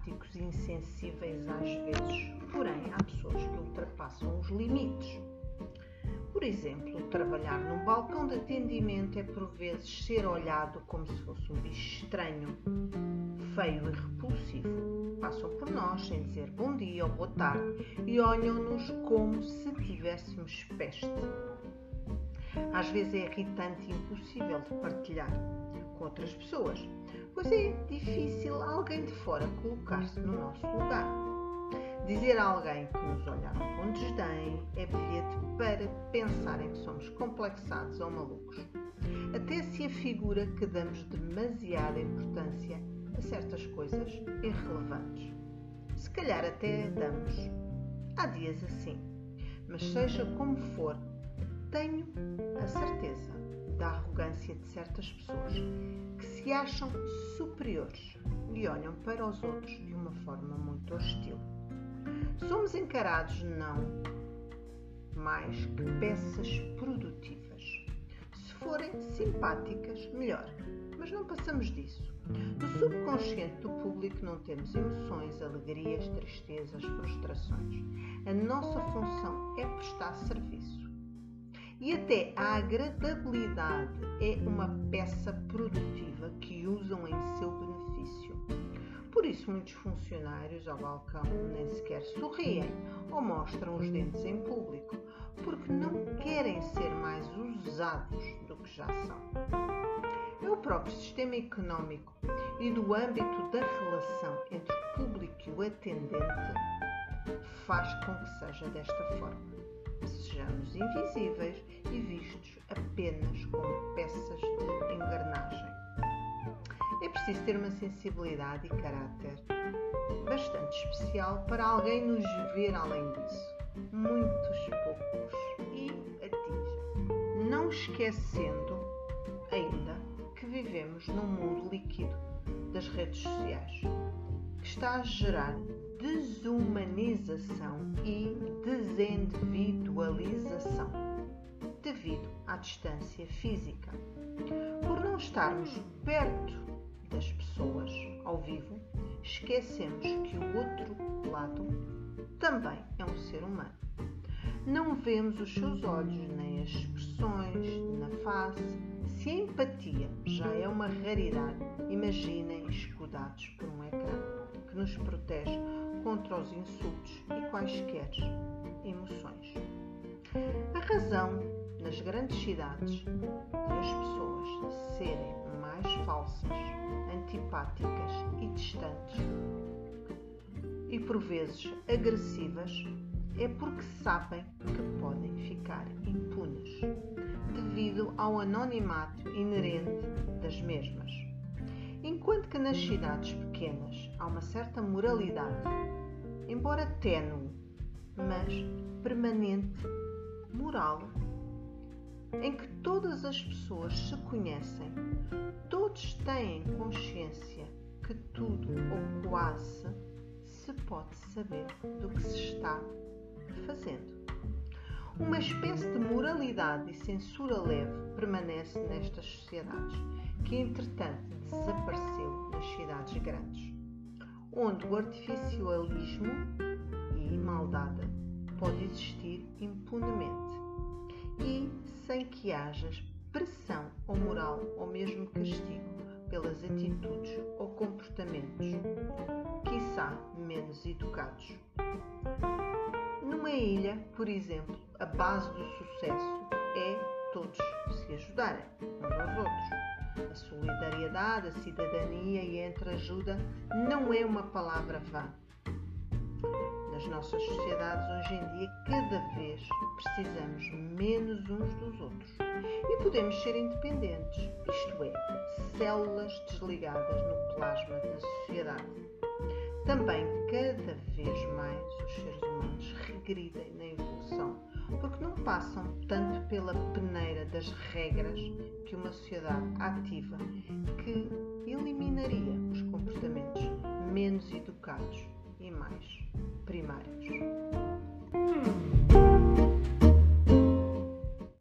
apáticos e insensíveis às vezes, porém há pessoas que ultrapassam os limites. Por exemplo, trabalhar num balcão de atendimento é por vezes ser olhado como se fosse um bicho estranho, feio e repulsivo. Passam por nós sem dizer bom dia ou boa tarde e olham-nos como se tivéssemos peste. Às vezes é irritante e impossível de partilhar com outras pessoas, pois é difícil alguém de fora colocar-se no nosso lugar. Dizer a alguém que nos olharam com desdém é bilhete para pensarem que somos complexados ou malucos. Até se afigura que damos demasiada importância a certas coisas irrelevantes. Se calhar até damos. Há dias assim. Mas seja como for, tenho a certeza da arrogância de certas pessoas que se acham superiores e olham para os outros de uma forma muito hostil. Somos encarados não mais que peças produtivas. Se forem simpáticas, melhor, mas não passamos disso. No subconsciente do público não temos emoções, alegrias, tristezas, frustrações. A nossa função é prestar serviço. E até a agradabilidade é uma peça produtiva que usam em seu benefício. Por isso, muitos funcionários ao balcão nem sequer sorriem ou mostram os dentes em público, porque não querem ser mais usados do que já são. É o próprio sistema económico e do âmbito da relação entre o público e o atendente faz com que seja desta forma. Sejamos invisíveis e vistos apenas como peças de engrenagem. É preciso ter uma sensibilidade e caráter bastante especial para alguém nos ver além disso. Muitos poucos e atinge. Não esquecendo ainda que vivemos num mundo líquido das redes sociais está a gerar desumanização e desindividualização devido à distância física. Por não estarmos perto das pessoas ao vivo, esquecemos que o outro lado também é um ser humano. Não vemos os seus olhos, nem as expressões na face. Se a empatia já é uma raridade, imaginem escudados por um ecrã que nos protege contra os insultos e quaisquer emoções. A razão nas grandes cidades das pessoas serem mais falsas, antipáticas e distantes e por vezes agressivas é porque sabem que podem ficar impunes devido ao anonimato inerente das mesmas. Enquanto que nas cidades pequenas há uma certa moralidade, embora ténue, mas permanente, moral em que todas as pessoas se conhecem, todos têm consciência que tudo ou quase se pode saber do que se está fazendo. Uma espécie de moralidade e censura leve permanece nestas sociedades, que entretanto desapareceu nas cidades grandes, onde o artificialismo e maldade pode existir impunemente e sem que haja pressão ou moral ou mesmo castigo pelas atitudes ou comportamentos, quiçá menos educados. Numa ilha, por exemplo, a base do sucesso é todos se ajudarem uns aos outros. A solidariedade, a cidadania e a entreajuda não é uma palavra vã nas nossas sociedades hoje em dia, cada vez precisamos menos uns dos outros e podemos ser independentes, isto é, células desligadas no plasma da sociedade. Também, cada vez mais, os seres humanos regridem na evolução, porque não passam tanto pela peneira das regras que uma sociedade ativa que eliminaria os comportamentos menos educados e mais primários.